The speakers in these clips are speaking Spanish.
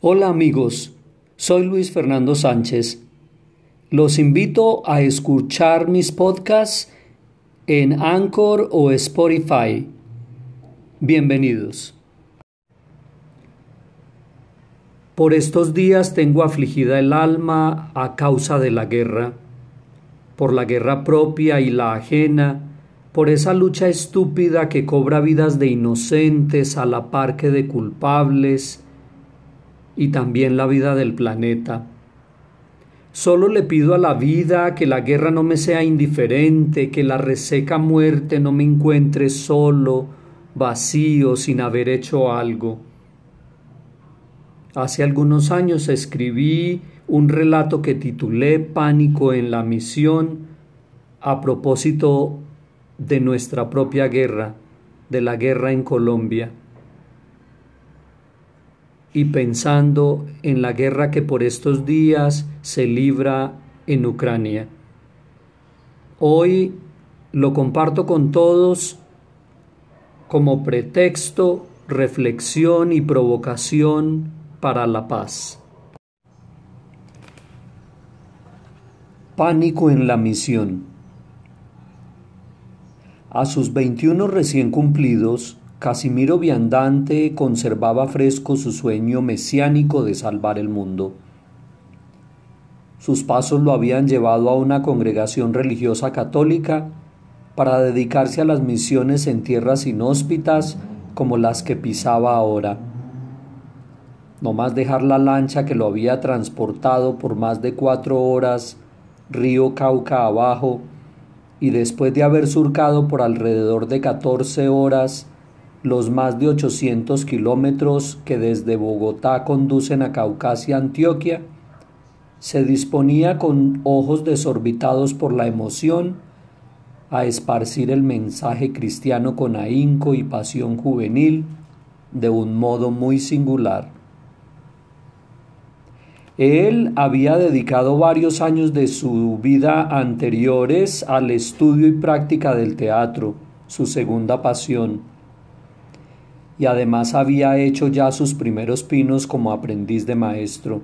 Hola amigos, soy Luis Fernando Sánchez. Los invito a escuchar mis podcasts en Anchor o Spotify. Bienvenidos. Por estos días tengo afligida el alma a causa de la guerra, por la guerra propia y la ajena, por esa lucha estúpida que cobra vidas de inocentes a la par que de culpables, y también la vida del planeta. Solo le pido a la vida que la guerra no me sea indiferente, que la reseca muerte no me encuentre solo, vacío, sin haber hecho algo. Hace algunos años escribí un relato que titulé Pánico en la misión a propósito de nuestra propia guerra, de la guerra en Colombia y pensando en la guerra que por estos días se libra en Ucrania. Hoy lo comparto con todos como pretexto, reflexión y provocación para la paz. Pánico en la misión. A sus 21 recién cumplidos, Casimiro Viandante conservaba fresco su sueño mesiánico de salvar el mundo. Sus pasos lo habían llevado a una congregación religiosa católica para dedicarse a las misiones en tierras inhóspitas como las que pisaba ahora. No más dejar la lancha que lo había transportado por más de cuatro horas río Cauca abajo y después de haber surcado por alrededor de catorce horas los más de 800 kilómetros que desde Bogotá conducen a Caucasia, Antioquia, se disponía con ojos desorbitados por la emoción a esparcir el mensaje cristiano con ahínco y pasión juvenil de un modo muy singular. Él había dedicado varios años de su vida anteriores al estudio y práctica del teatro, su segunda pasión y además había hecho ya sus primeros pinos como aprendiz de maestro.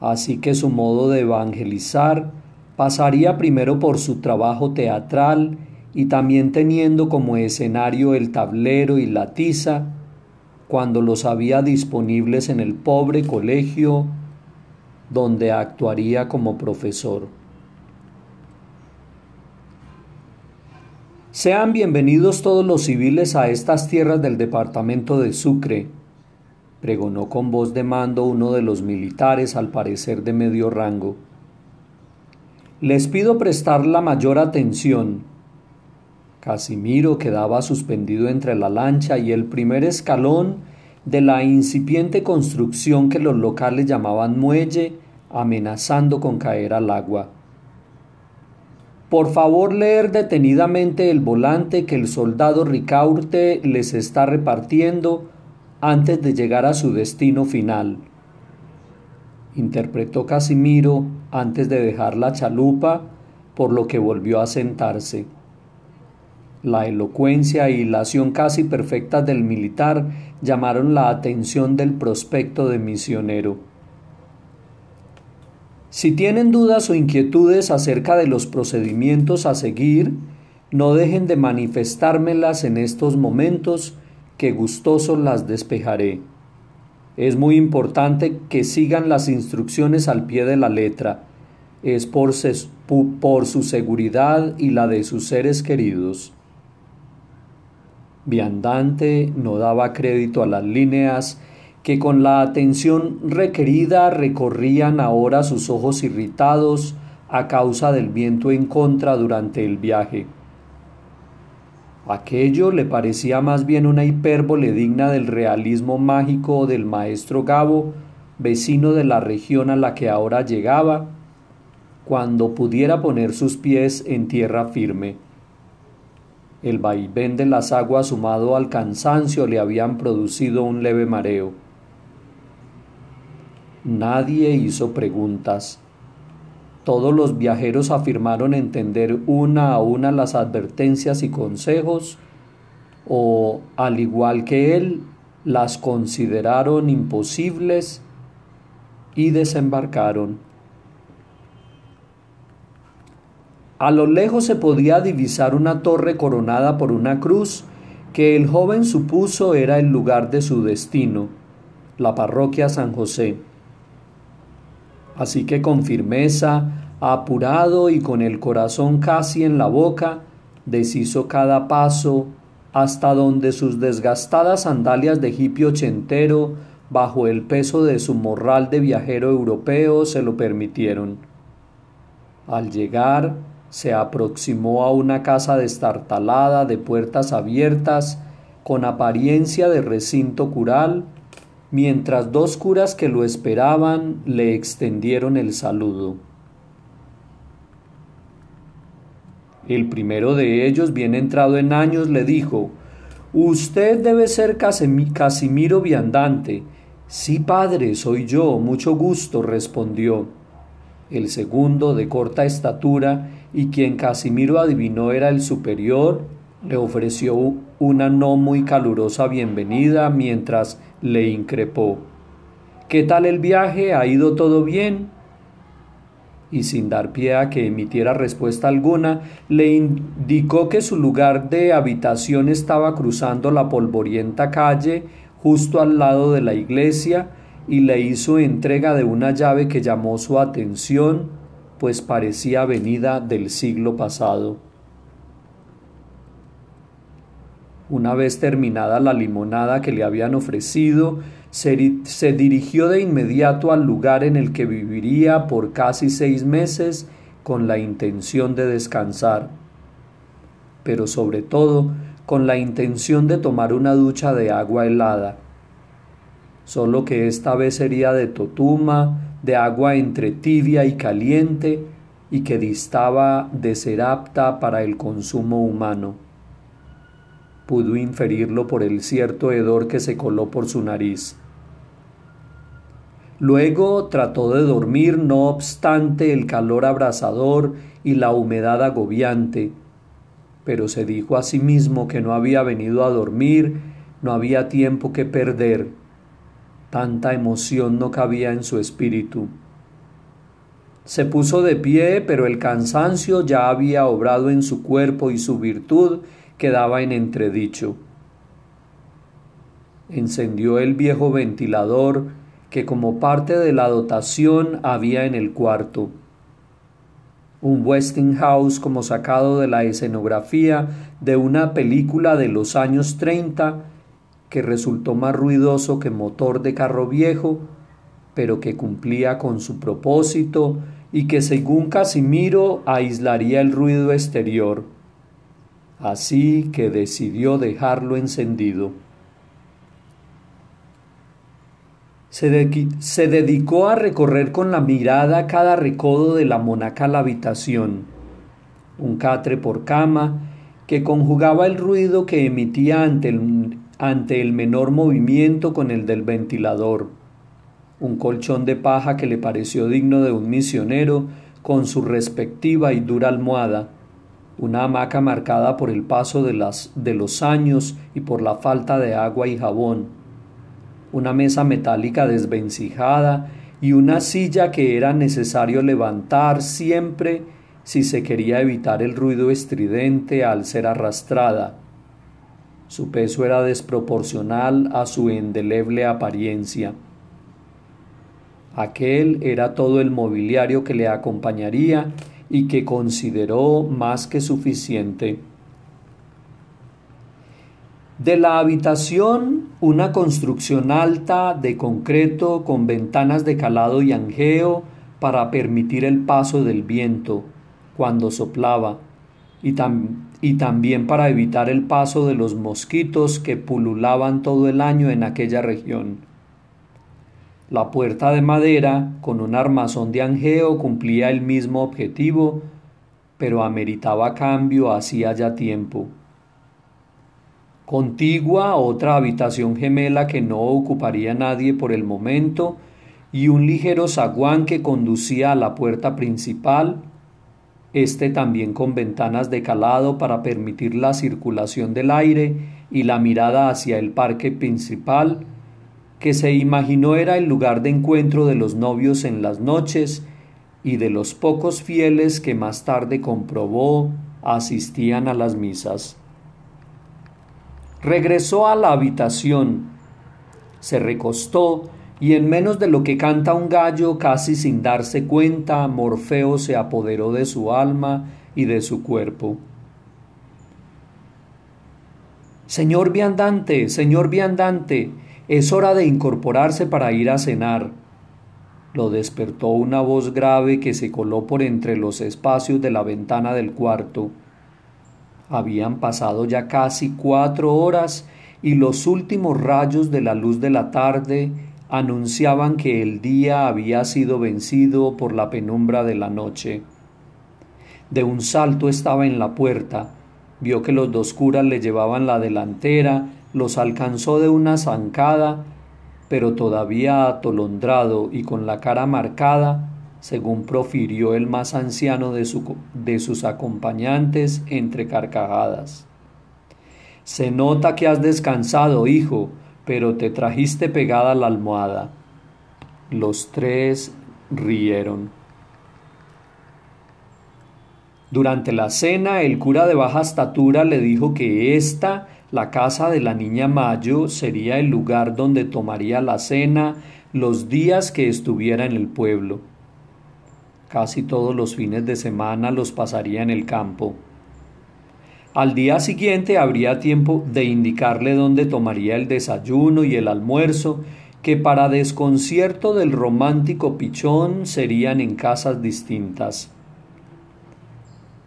Así que su modo de evangelizar pasaría primero por su trabajo teatral y también teniendo como escenario el tablero y la tiza, cuando los había disponibles en el pobre colegio donde actuaría como profesor. Sean bienvenidos todos los civiles a estas tierras del departamento de Sucre, pregonó con voz de mando uno de los militares al parecer de medio rango. Les pido prestar la mayor atención. Casimiro quedaba suspendido entre la lancha y el primer escalón de la incipiente construcción que los locales llamaban muelle, amenazando con caer al agua. Por favor leer detenidamente el volante que el soldado Ricaurte les está repartiendo antes de llegar a su destino final. Interpretó Casimiro antes de dejar la chalupa, por lo que volvió a sentarse. La elocuencia y la acción casi perfecta del militar llamaron la atención del prospecto de misionero. Si tienen dudas o inquietudes acerca de los procedimientos a seguir, no dejen de manifestármelas en estos momentos, que gustoso las despejaré. Es muy importante que sigan las instrucciones al pie de la letra. Es por, su seguridad y la de sus seres queridos. Viandante no daba crédito a las líneas que con la atención requerida recorrían ahora sus ojos irritados a causa del viento en contra durante el viaje. Aquello le parecía más bien una hipérbole digna del realismo mágico del maestro Gabo, vecino de la región a la que ahora llegaba, cuando pudiera poner sus pies en tierra firme. El vaivén de las aguas sumado al cansancio le habían producido un leve mareo. Nadie hizo preguntas. Todos los viajeros afirmaron entender una a una las advertencias y consejos, o, al igual que él, las consideraron imposibles y desembarcaron. A lo lejos se podía divisar una torre coronada por una cruz que el joven supuso era el lugar de su destino, la parroquia San José. Así que con firmeza, apurado y con el corazón casi en la boca, deshizo cada paso hasta donde sus desgastadas sandalias de hippie ochentero, bajo el peso de su morral de viajero europeo, se lo permitieron. Al llegar, se aproximó a una casa destartalada de puertas abiertas, con apariencia de recinto cural, mientras dos curas que lo esperaban le extendieron el saludo. El primero de ellos, bien entrado en años, le dijo Usted debe ser Casimiro Viandante. Sí, padre, soy yo, mucho gusto, respondió. El segundo, de corta estatura, y quien Casimiro adivinó era el superior, le ofreció una no muy calurosa bienvenida mientras le increpó. ¿Qué tal el viaje? ¿Ha ido todo bien? Y sin dar pie a que emitiera respuesta alguna, le indicó que su lugar de habitación estaba cruzando la polvorienta calle justo al lado de la iglesia y le hizo entrega de una llave que llamó su atención, pues parecía venida del siglo pasado. Una vez terminada la limonada que le habían ofrecido, se, dirigió de inmediato al lugar en el que viviría por casi seis meses con la intención de descansar, pero sobre todo con la intención de tomar una ducha de agua helada, solo que esta vez sería de totuma, de agua entre tibia y caliente, y que distaba de ser apta para el consumo humano pudo inferirlo por el cierto hedor que se coló por su nariz. Luego trató de dormir, no obstante el calor abrasador y la humedad agobiante, pero se dijo a sí mismo que no había venido a dormir, no había tiempo que perder. Tanta emoción no cabía en su espíritu. Se puso de pie, pero el cansancio ya había obrado en su cuerpo y su virtud quedaba en entredicho. Encendió el viejo ventilador que como parte de la dotación había en el cuarto. Un Westinghouse como sacado de la escenografía de una película de los años treinta que resultó más ruidoso que motor de carro viejo, pero que cumplía con su propósito y que según Casimiro aislaría el ruido exterior así que decidió dejarlo encendido. Se, dedicó a recorrer con la mirada cada recodo de la monacal habitación, un catre por cama que conjugaba el ruido que emitía ante el, ante el menor movimiento con el del ventilador, un colchón de paja que le pareció digno de un misionero con su respectiva y dura almohada, una hamaca marcada por el paso de, las, de los años y por la falta de agua y jabón, una mesa metálica desvencijada y una silla que era necesario levantar siempre si se quería evitar el ruido estridente al ser arrastrada. Su peso era desproporcional a su indeleble apariencia. Aquel era todo el mobiliario que le acompañaría y que consideró más que suficiente. De la habitación, una construcción alta de concreto con ventanas de calado y anjeo para permitir el paso del viento cuando soplaba y, y también para evitar el paso de los mosquitos que pululaban todo el año en aquella región. La puerta de madera, con un armazón de anjeo, cumplía el mismo objetivo, pero ameritaba cambio hacía ya tiempo. Contigua otra habitación gemela que no ocuparía nadie por el momento, y un ligero zaguán que conducía a la puerta principal, este también con ventanas de calado para permitir la circulación del aire y la mirada hacia el parque principal, que se imaginó era el lugar de encuentro de los novios en las noches y de los pocos fieles que más tarde comprobó asistían a las misas. Regresó a la habitación, se recostó y en menos de lo que canta un gallo, casi sin darse cuenta, Morfeo se apoderó de su alma y de su cuerpo. Señor viandante, señor viandante, es hora de incorporarse para ir a cenar. Lo despertó una voz grave que se coló por entre los espacios de la ventana del cuarto. Habían pasado ya casi cuatro horas y los últimos rayos de la luz de la tarde anunciaban que el día había sido vencido por la penumbra de la noche. De un salto estaba en la puerta, vio que los dos curas le llevaban la delantera, los alcanzó de una zancada, pero todavía atolondrado y con la cara marcada, según profirió el más anciano de, sus acompañantes entre carcajadas. Se nota que has descansado, hijo, pero te trajiste pegada la almohada. Los tres rieron. Durante la cena, el cura de baja estatura le dijo que esta, la casa de la niña Mayo, sería el lugar donde tomaría la cena los días que estuviera en el pueblo. Casi todos los fines de semana los pasaría en el campo. Al día siguiente habría tiempo de indicarle dónde tomaría el desayuno y el almuerzo, que para desconcierto del romántico pichón serían en casas distintas.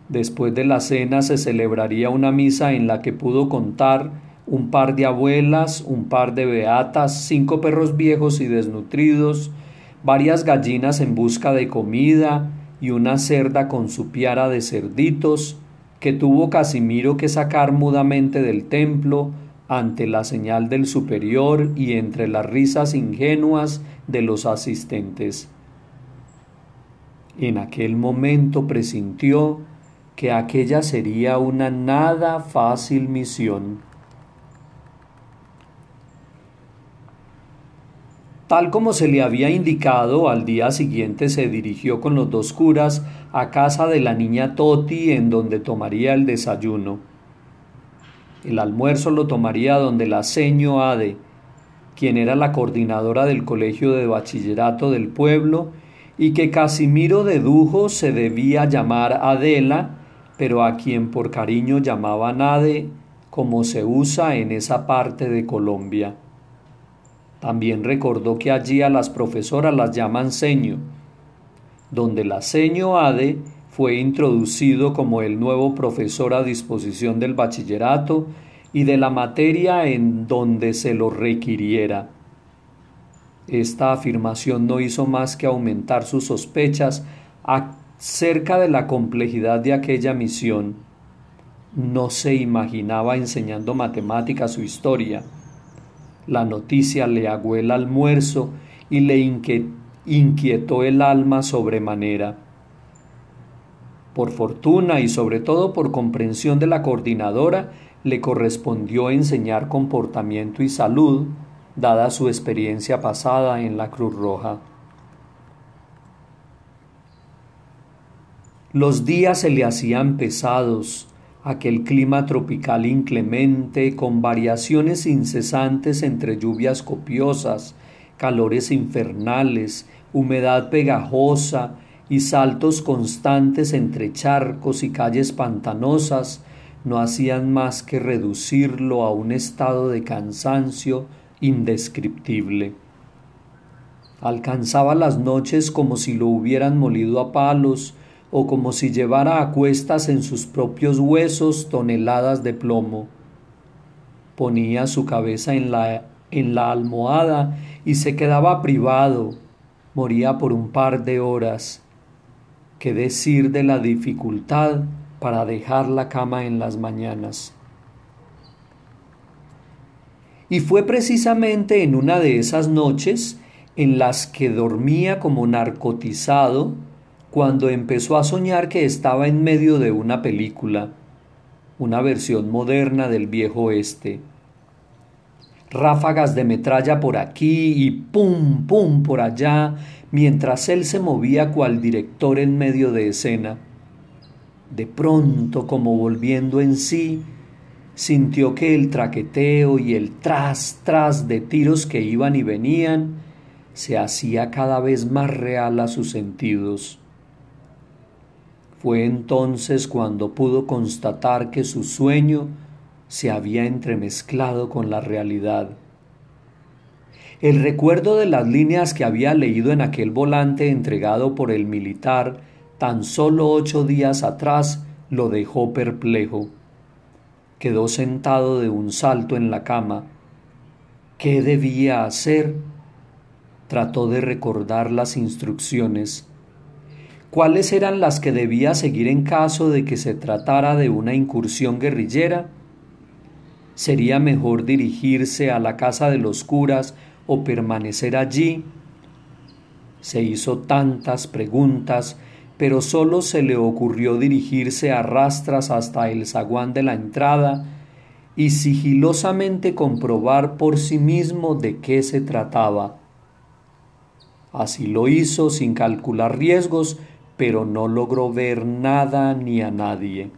Después de la cena se celebraría una misa en la que pudo contar un par de abuelas, un par de beatas, cinco perros viejos y desnutridos, varias gallinas en busca de comida y una cerda con su piara de cerditos, que tuvo Casimiro que sacar mudamente del templo ante la señal del superior y entre las risas ingenuas de los asistentes. En aquel momento presintió que aquella sería una nada fácil misión. Tal como se le había indicado, al día siguiente se dirigió con los dos curas a casa de la niña Toti en donde tomaría el desayuno. El almuerzo lo tomaría donde la seño Ade, quien era la coordinadora del colegio de bachillerato del pueblo y que Casimiro dedujo se debía llamar Adela pero a quien por cariño llamaba Nade, como se usa en esa parte de Colombia. También recordó que allí a las profesoras las llaman seño, donde la seño Ade fue introducido como el nuevo profesor a disposición del bachillerato y de la materia en donde se lo requiriera. Esta afirmación no hizo más que aumentar sus sospechas Cerca de la complejidad de aquella misión, no se imaginaba enseñando matemáticas su historia. La noticia le agüó el almuerzo y le inquietó el alma sobremanera. Por fortuna y sobre todo por comprensión de la coordinadora, le correspondió enseñar comportamiento y salud, dada su experiencia pasada en la Cruz Roja. Los días se le hacían pesados, aquel clima tropical inclemente, con variaciones incesantes entre lluvias copiosas, calores infernales, humedad pegajosa y saltos constantes entre charcos y calles pantanosas, no hacían más que reducirlo a un estado de cansancio indescriptible. Alcanzaba las noches como si lo hubieran molido a palos, o como si llevara a cuestas en sus propios huesos toneladas de plomo. Ponía su cabeza en la, en la almohada y se quedaba privado, moría por un par de horas. ¿Qué decir de la dificultad para dejar la cama en las mañanas? Y fue precisamente en una de esas noches en las que dormía como narcotizado cuando empezó a soñar que estaba en medio de una película, una versión moderna del viejo oeste. ráfagas de metralla por aquí y pum, pum por allá, mientras él se movía cual director en medio de escena. De pronto, como volviendo en sí, sintió que el traqueteo y el tras tras de tiros que iban y venían se hacía cada vez más real a sus sentidos. Fue entonces cuando pudo constatar que su sueño se había entremezclado con la realidad. El recuerdo de las líneas que había leído en aquel volante entregado por el militar tan solo ocho días atrás lo dejó perplejo. Quedó sentado de un salto en la cama. ¿Qué debía hacer? Trató de recordar las instrucciones. ¿Cuáles eran las que debía seguir en caso de que se tratara de una incursión guerrillera? sería mejor dirigirse a la casa de los curas o permanecer allí. Se hizo tantas preguntas, pero solo se le ocurrió dirigirse a rastras hasta el zaguán de la entrada y sigilosamente comprobar por sí mismo de qué se trataba. Así lo hizo sin calcular riesgos, pero no logró ver nada ni a nadie.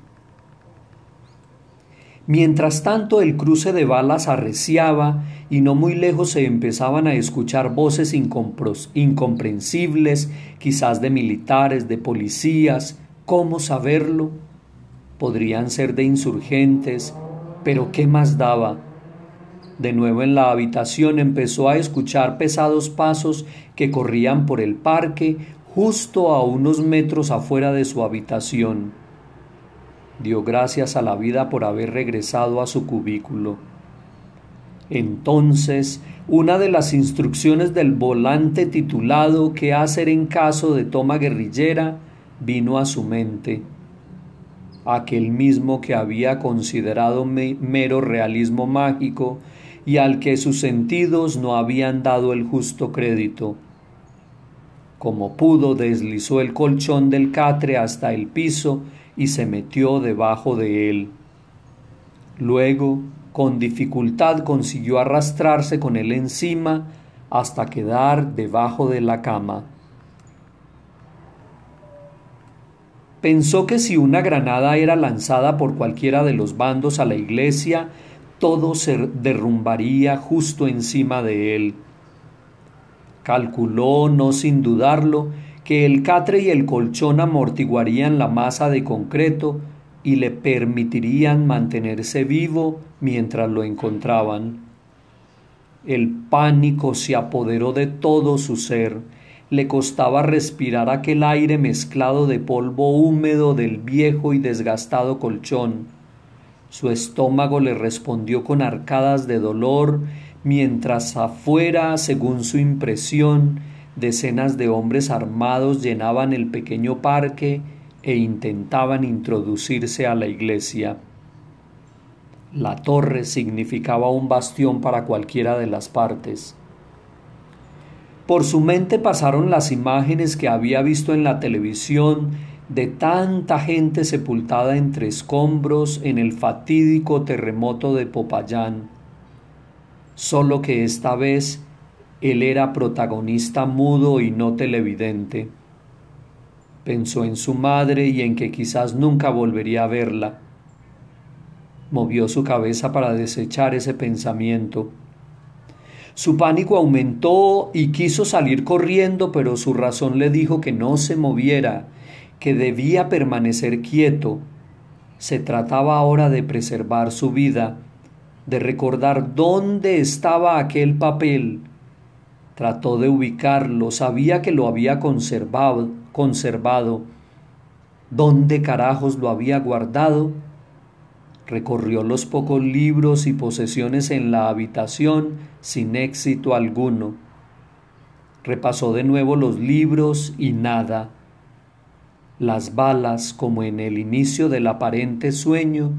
Mientras tanto el cruce de balas arreciaba y no muy lejos se empezaban a escuchar voces incomprensibles, quizás de militares, de policías. ¿Cómo saberlo? Podrían ser de insurgentes, pero ¿qué más daba? De nuevo en la habitación empezó a escuchar pesados pasos que corrían por el parque justo a unos metros afuera de su habitación dio gracias a la vida por haber regresado a su cubículo. Entonces, una de las instrucciones del volante titulado ¿Qué hacer en caso de toma guerrillera? vino a su mente. Aquel mismo que había considerado mero realismo mágico y al que sus sentidos no habían dado el justo crédito. Como pudo, deslizó el colchón del catre hasta el piso y se metió debajo de él. Luego, con dificultad consiguió arrastrarse con él encima hasta quedar debajo de la cama. Pensó que si una granada era lanzada por cualquiera de los bandos a la iglesia, todo se derrumbaría justo encima de él. Calculó, no sin dudarlo, que el catre y el colchón amortiguarían la masa de concreto y le permitirían mantenerse vivo mientras lo encontraban. El pánico se apoderó de todo su ser, le costaba respirar aquel aire mezclado de polvo húmedo del viejo y desgastado colchón. Su estómago le respondió con arcadas de dolor, mientras afuera, según su impresión, Decenas de hombres armados llenaban el pequeño parque e intentaban introducirse a la iglesia. La torre significaba un bastión para cualquiera de las partes. Por su mente pasaron las imágenes que había visto en la televisión de tanta gente sepultada entre escombros en el fatídico terremoto de Popayán. Solo que esta vez él era protagonista mudo y no televidente. Pensó en su madre y en que quizás nunca volvería a verla. Movió su cabeza para desechar ese pensamiento. Su pánico aumentó y quiso salir corriendo, pero su razón le dijo que no se moviera, que debía permanecer quieto. Se trataba ahora de preservar su vida, de recordar dónde estaba aquel papel, Trató de ubicarlo, sabía que lo había conservado, conservado. ¿Dónde carajos lo había guardado? Recorrió los pocos libros y posesiones en la habitación sin éxito alguno. Repasó de nuevo los libros y nada. Las balas, como en el inicio del aparente sueño,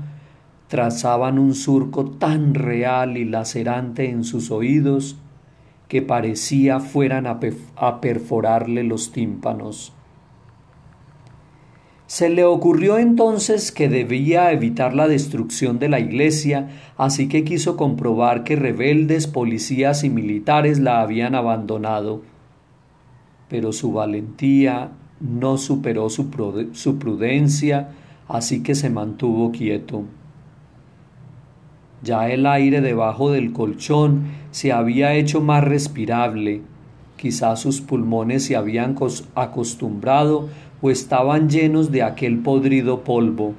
trazaban un surco tan real y lacerante en sus oídos que parecía fueran a, perforarle los tímpanos. Se le ocurrió entonces que debía evitar la destrucción de la iglesia, así que quiso comprobar que rebeldes, policías y militares la habían abandonado. Pero su valentía no superó su, prudencia, así que se mantuvo quieto. Ya el aire debajo del colchón se había hecho más respirable, quizás sus pulmones se habían acostumbrado o estaban llenos de aquel podrido polvo.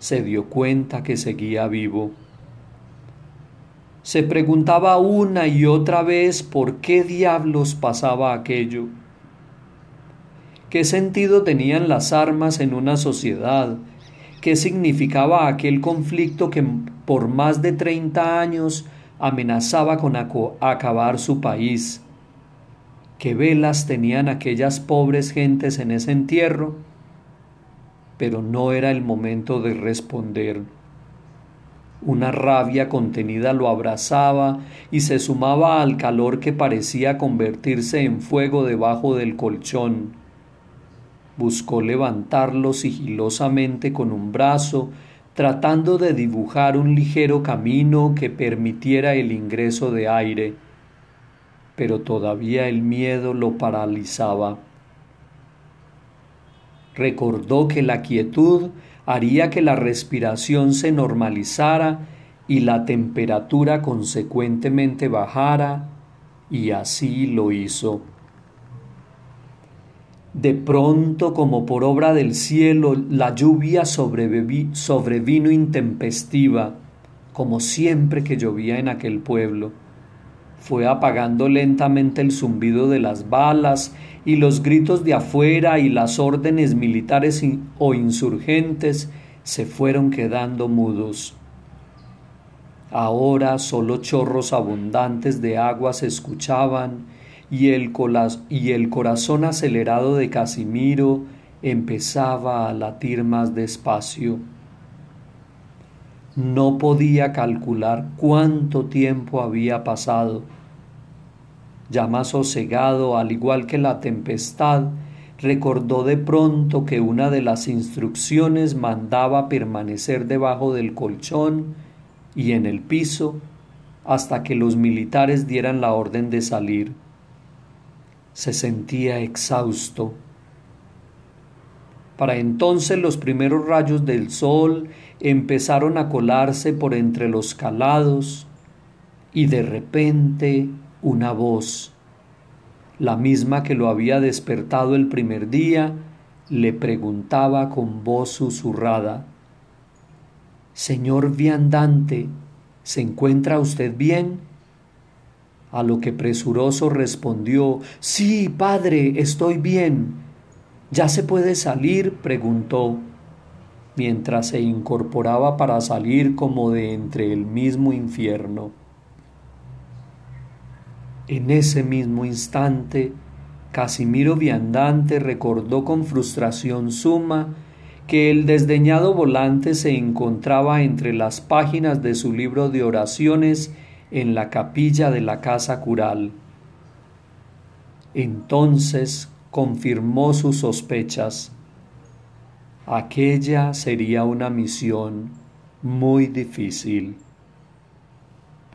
Se dio cuenta que seguía vivo. Se preguntaba una y otra vez por qué diablos pasaba aquello. ¿Qué sentido tenían las armas en una sociedad? ¿Qué significaba aquel conflicto que por más de treinta años amenazaba con acabar su país? qué velas tenían aquellas pobres gentes en ese entierro, pero no era el momento de responder. Una rabia contenida lo abrazaba y se sumaba al calor que parecía convertirse en fuego debajo del colchón. Buscó levantarlo sigilosamente con un brazo, tratando de dibujar un ligero camino que permitiera el ingreso de aire pero todavía el miedo lo paralizaba. Recordó que la quietud haría que la respiración se normalizara y la temperatura consecuentemente bajara, y así lo hizo. De pronto, como por obra del cielo, la lluvia sobrevino intempestiva, como siempre que llovía en aquel pueblo fue apagando lentamente el zumbido de las balas y los gritos de afuera y las órdenes militares o insurgentes se fueron quedando mudos. Ahora solo chorros abundantes de agua se escuchaban y el, y el corazón acelerado de Casimiro empezaba a latir más despacio. No podía calcular cuánto tiempo había pasado. Ya más sosegado, al igual que la tempestad, recordó de pronto que una de las instrucciones mandaba permanecer debajo del colchón y en el piso hasta que los militares dieran la orden de salir. Se sentía exhausto para entonces los primeros rayos del sol empezaron a colarse por entre los calados y de repente una voz, la misma que lo había despertado el primer día, le preguntaba con voz susurrada, Señor viandante, ¿se encuentra usted bien? A lo que presuroso respondió, Sí, padre, estoy bien ¿Ya se puede salir? preguntó, mientras se incorporaba para salir como de entre el mismo infierno. En ese mismo instante, Casimiro Viandante recordó con frustración suma que el desdeñado volante se encontraba entre las páginas de su libro de oraciones en la capilla de la casa cural. Entonces confirmó sus sospechas. Aquella sería una misión muy difícil.